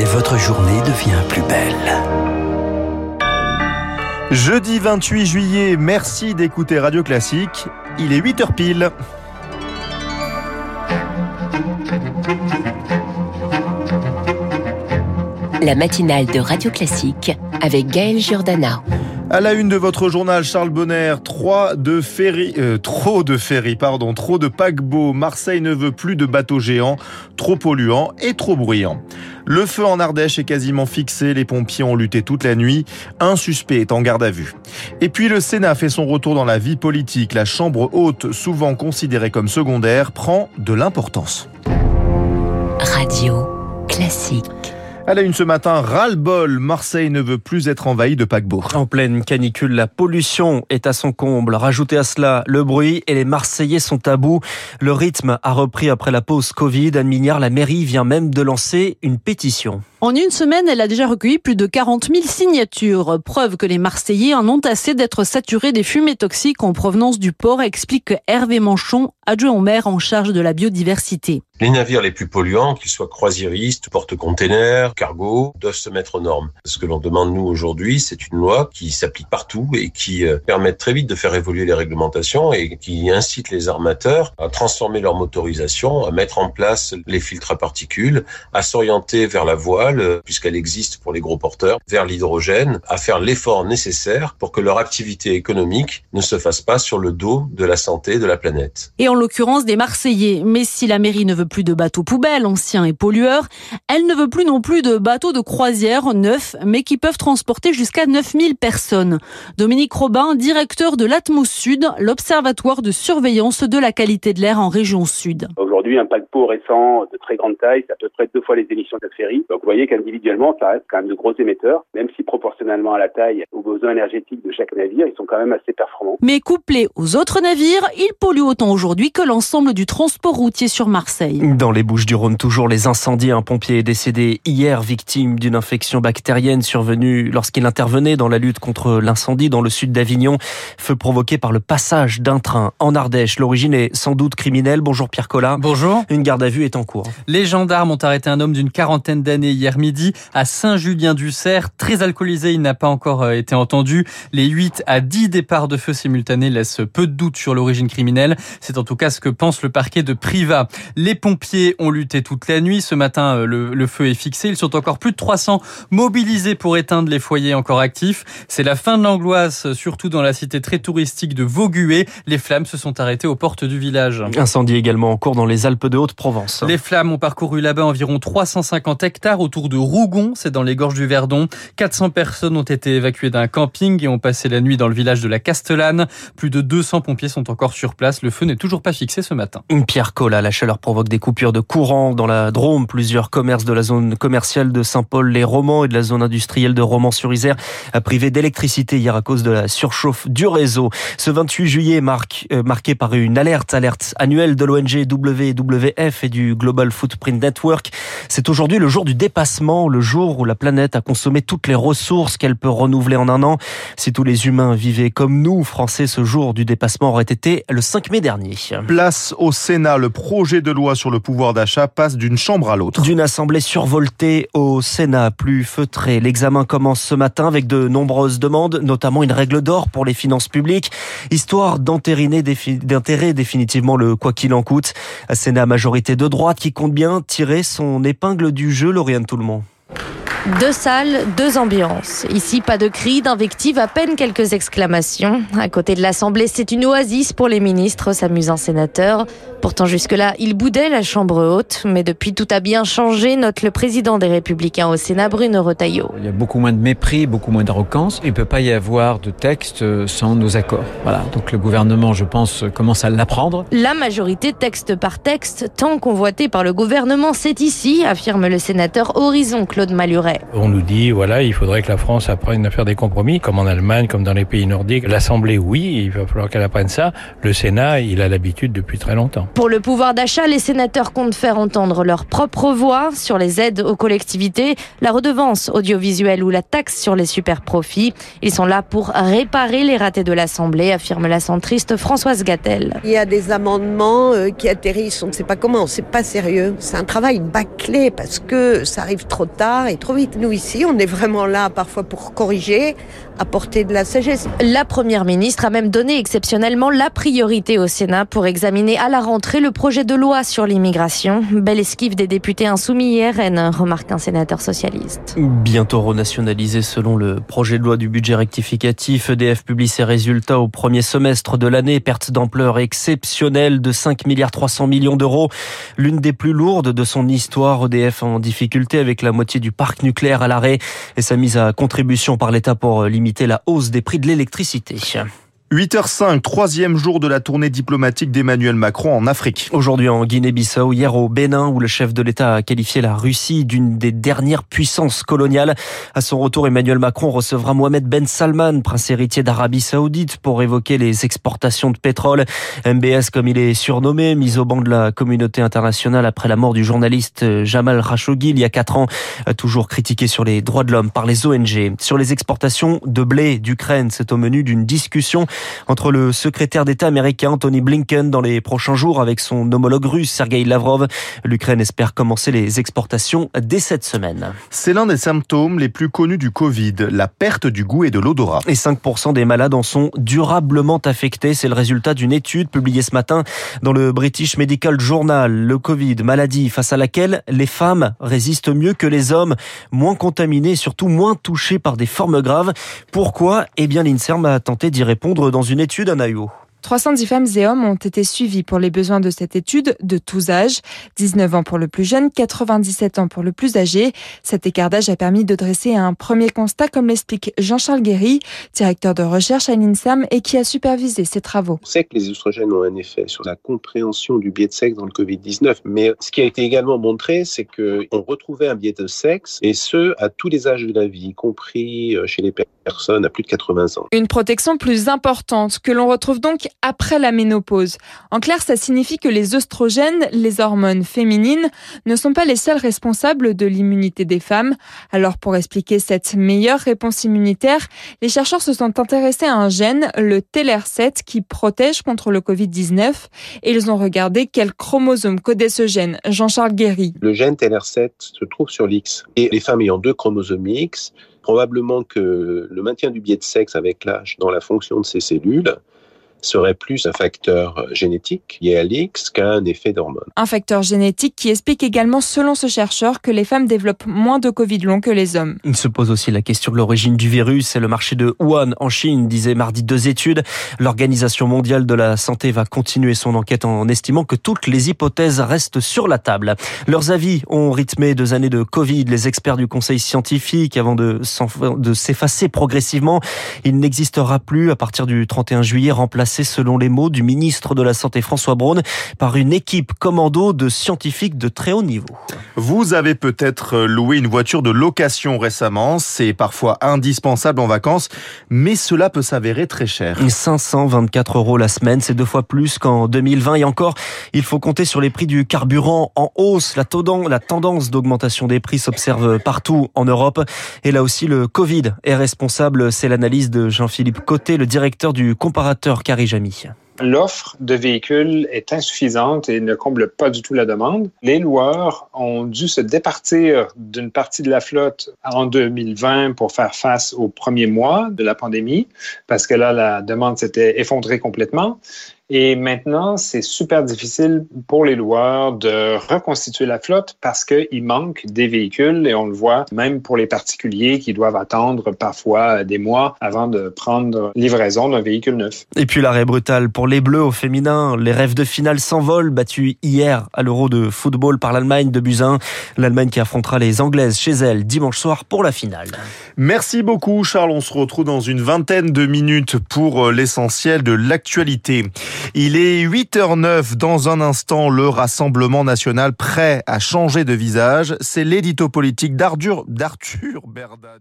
et votre journée devient plus belle. Jeudi 28 juillet, merci d'écouter Radio Classique. Il est 8h pile. La matinale de Radio Classique avec Gaël Giordana. À la une de votre journal, Charles Bonner, trois de ferry, euh, trop de ferries, pardon, trop de paquebots. Marseille ne veut plus de bateaux géants, trop polluants et trop bruyants. Le feu en Ardèche est quasiment fixé, les pompiers ont lutté toute la nuit, un suspect est en garde à vue. Et puis le Sénat fait son retour dans la vie politique, la chambre haute, souvent considérée comme secondaire, prend de l'importance. Radio Classique. À la une ce matin, ras-le-bol, Marseille ne veut plus être envahi de paquebots. En pleine canicule, la pollution est à son comble. Rajoutez à cela le bruit et les Marseillais sont à bout. Le rythme a repris après la pause Covid. Anne Mignard, la mairie vient même de lancer une pétition. En une semaine, elle a déjà recueilli plus de 40 000 signatures. Preuve que les Marseillais en ont assez d'être saturés des fumées toxiques en provenance du port, explique Hervé Manchon, adjoint au maire en charge de la biodiversité. Les navires les plus polluants, qu'ils soient croisiéristes, porte-containers, cargo, doivent se mettre aux normes. Ce que l'on demande nous aujourd'hui, c'est une loi qui s'applique partout et qui euh, permet très vite de faire évoluer les réglementations et qui incite les armateurs à transformer leur motorisation, à mettre en place les filtres à particules, à s'orienter vers la voile, euh, puisqu'elle existe pour les gros porteurs, vers l'hydrogène, à faire l'effort nécessaire pour que leur activité économique ne se fasse pas sur le dos de la santé de la planète. Et en l'occurrence des Marseillais. Mais si la mairie ne veut plus de bateaux poubelles anciens et pollueurs. Elle ne veut plus non plus de bateaux de croisière neufs, mais qui peuvent transporter jusqu'à 9000 personnes. Dominique Robin, directeur de l'Atmos Sud, l'observatoire de surveillance de la qualité de l'air en région sud. Aujourd'hui, un paquebot récent de très grande taille, c'est à peu près deux fois les émissions de ferry. Donc vous voyez qu'individuellement, ça reste quand même de gros émetteurs, même si proportionnellement à la taille, besoins énergétiques de chaque navire, ils sont quand même assez performants. Mais couplés aux autres navires, ils polluent autant aujourd'hui que l'ensemble du transport routier sur Marseille. Dans les Bouches du Rhône, toujours les incendies. Un pompier est décédé hier, victime d'une infection bactérienne survenue lorsqu'il intervenait dans la lutte contre l'incendie dans le sud d'Avignon. Feu provoqué par le passage d'un train en Ardèche. L'origine est sans doute criminelle. Bonjour Pierre Collat. Bonjour. Une garde à vue est en cours. Les gendarmes ont arrêté un homme d'une quarantaine d'années hier midi à Saint-Julien-du-Cerf. Très alcoolisé, il n'a pas encore euh, été entendu. Les 8 à 10 départs de feu simultanés laissent peu de doute sur l'origine criminelle. C'est en tout cas ce que pense le parquet de Privas. Les pompiers ont lutté toute la nuit. Ce matin, euh, le, le, feu est fixé. Ils sont encore plus de 300 mobilisés pour éteindre les foyers encore actifs. C'est la fin de l'angoisse, surtout dans la cité très touristique de Vaugué. Les flammes se sont arrêtées aux portes du village. Incendie également en cours dans les Alpes de Haute-Provence. Les flammes ont parcouru là-bas environ 350 hectares autour de Rougon, c'est dans les gorges du Verdon. 400 personnes ont été évacuées d'un camping et ont passé la nuit dans le village de la Castellane. Plus de 200 pompiers sont encore sur place. Le feu n'est toujours pas fixé ce matin. Pierre Collat, la chaleur provoque des coupures de courant dans la Drôme. Plusieurs commerces de la zone commerciale de Saint-Paul-les-Romans et de la zone industrielle de Romans-sur-Isère a privé d'électricité hier à cause de la surchauffe du réseau. Ce 28 juillet marque, euh, marqué par une alerte, alerte annuelle de l'ONG WWF et du Global Footprint Network. C'est aujourd'hui le jour du dépassement, le jour où la planète a consommé toutes les ressources qu'elle peut renouveler en un an. Si tous les humains vivaient comme nous, Français, ce jour du dépassement aurait été le 5 mai dernier. Place au Sénat, le projet de loi sur le pouvoir d'achat passe d'une chambre à l'autre. D'une assemblée survoltée au Sénat, plus feutré. L'examen commence ce matin avec de nombreuses demandes, notamment une règle d'or pour les finances publiques, histoire d'entériner d'intérêt définitivement le quoi qu'il en coûte. Un Sénat majorité de droite qui compte bien tirer son épingle du jeu, Lauriane Tout-le-Monde. Deux salles, deux ambiances. Ici, pas de cris, d'invectives, à peine quelques exclamations. À côté de l'Assemblée, c'est une oasis pour les ministres, s'amusant sénateurs. Pourtant, jusque-là, il boudait la Chambre haute. Mais depuis, tout a bien changé, note le président des Républicains au Sénat, Bruno Retailleau. Il y a beaucoup moins de mépris, beaucoup moins d'arrogance. Il ne peut pas y avoir de texte sans nos accords. Voilà. Donc le gouvernement, je pense, commence à l'apprendre. La majorité, texte par texte, tant convoitée par le gouvernement, c'est ici, affirme le sénateur Horizon Claude Maluret On nous dit, voilà, il faudrait que la France apprenne à faire des compromis, comme en Allemagne, comme dans les pays nordiques. L'Assemblée, oui, il va falloir qu'elle apprenne ça. Le Sénat, il a l'habitude depuis très longtemps. Pour le pouvoir d'achat, les sénateurs comptent faire entendre leur propre voix sur les aides aux collectivités, la redevance audiovisuelle ou la taxe sur les super profits. Ils sont là pour réparer les ratés de l'Assemblée, affirme la centriste Françoise Gattel. Il y a des amendements euh, qui atterrissent, on ne sait pas comment, c'est pas sérieux. C'est un travail bâclé parce que ça arrive trop tard et trop vite. Nous ici, on est vraiment là parfois pour corriger, apporter de la sagesse. La première ministre a même donné exceptionnellement la priorité au Sénat pour examiner à la rentrée le projet de loi sur l'immigration. Belle esquive des députés insoumis RN, remarque un sénateur socialiste. Bientôt renationalisé selon le projet de loi du budget rectificatif, EDF publie ses résultats au premier semestre de l'année, perte d'ampleur exceptionnelle de 5 milliards 300 millions d'euros, l'une des plus lourdes de son histoire. EDF en difficulté avec la moitié du parc nucléaire à l'arrêt et sa mise à contribution par l'État pour limiter la hausse des prix de l'électricité. 8h05, troisième jour de la tournée diplomatique d'Emmanuel Macron en Afrique. Aujourd'hui en Guinée-Bissau, hier au Bénin, où le chef de l'État a qualifié la Russie d'une des dernières puissances coloniales. À son retour, Emmanuel Macron recevra Mohamed Ben Salman, prince héritier d'Arabie Saoudite, pour évoquer les exportations de pétrole. MBS, comme il est surnommé, mis au banc de la communauté internationale après la mort du journaliste Jamal Khashoggi il y a quatre ans, toujours critiqué sur les droits de l'homme par les ONG. Sur les exportations de blé d'Ukraine, c'est au menu d'une discussion entre le secrétaire d'État américain Tony Blinken dans les prochains jours avec son homologue russe Sergei Lavrov. L'Ukraine espère commencer les exportations dès cette semaine. C'est l'un des symptômes les plus connus du Covid, la perte du goût et de l'odorat. Et 5% des malades en sont durablement affectés. C'est le résultat d'une étude publiée ce matin dans le British Medical Journal. Le Covid, maladie face à laquelle les femmes résistent mieux que les hommes, moins contaminés et surtout moins touchés par des formes graves. Pourquoi? Eh bien, l'INSERM a tenté d'y répondre dans une étude à Naïo. 310 femmes et hommes ont été suivis pour les besoins de cette étude de tous âges. 19 ans pour le plus jeune, 97 ans pour le plus âgé. Cet écart d'âge a permis de dresser un premier constat, comme l'explique Jean-Charles Guéry, directeur de recherche à l'INSAM et qui a supervisé ces travaux. On sait que les oestrogènes ont un effet sur la compréhension du biais de sexe dans le Covid-19, mais ce qui a été également montré, c'est qu'on retrouvait un biais de sexe, et ce, à tous les âges de la vie, y compris chez les personnes à plus de 80 ans. Une protection plus importante que l'on retrouve donc après la ménopause. En clair, ça signifie que les oestrogènes, les hormones féminines, ne sont pas les seuls responsables de l'immunité des femmes. Alors pour expliquer cette meilleure réponse immunitaire, les chercheurs se sont intéressés à un gène, le TLR7, qui protège contre le Covid-19 et ils ont regardé quel chromosome codait ce gène. Jean-Charles Guéry. Le gène TLR7 se trouve sur l'X et les femmes ayant deux chromosomes X, probablement que le maintien du biais de sexe avec l'âge dans la fonction de ces cellules serait plus un facteur génétique lié à l'X qu'un effet d'hormone. Un facteur génétique qui explique également, selon ce chercheur, que les femmes développent moins de Covid long que les hommes. Il se pose aussi la question de l'origine du virus et le marché de Wuhan en Chine, disait mardi deux études. L'Organisation mondiale de la santé va continuer son enquête en estimant que toutes les hypothèses restent sur la table. Leurs avis ont rythmé deux années de Covid. Les experts du conseil scientifique, avant de s'effacer progressivement, il n'existera plus à partir du 31 juillet remplacé selon les mots du ministre de la Santé François Braun, par une équipe commando de scientifiques de très haut niveau. Vous avez peut-être loué une voiture de location récemment, c'est parfois indispensable en vacances, mais cela peut s'avérer très cher. 524 euros la semaine, c'est deux fois plus qu'en 2020 et encore, il faut compter sur les prix du carburant en hausse. La tendance d'augmentation des prix s'observe partout en Europe et là aussi le Covid est responsable, c'est l'analyse de Jean-Philippe Côté, le directeur du comparateur L'offre de véhicules est insuffisante et ne comble pas du tout la demande. Les loueurs ont dû se départir d'une partie de la flotte en 2020 pour faire face aux premiers mois de la pandémie, parce que là, la demande s'était effondrée complètement. Et maintenant, c'est super difficile pour les loueurs de reconstituer la flotte parce qu'il manque des véhicules et on le voit même pour les particuliers qui doivent attendre parfois des mois avant de prendre livraison d'un véhicule neuf. Et puis l'arrêt brutal pour les Bleus au féminin. Les rêves de finale s'envolent, battus hier à l'Euro de football par l'Allemagne de Buzyn. L'Allemagne qui affrontera les Anglaises chez elle dimanche soir pour la finale. Merci beaucoup Charles, on se retrouve dans une vingtaine de minutes pour l'essentiel de l'actualité. Il est 8h09 dans un instant, le Rassemblement national prêt à changer de visage. C'est l'édito politique d'Arthur Berda.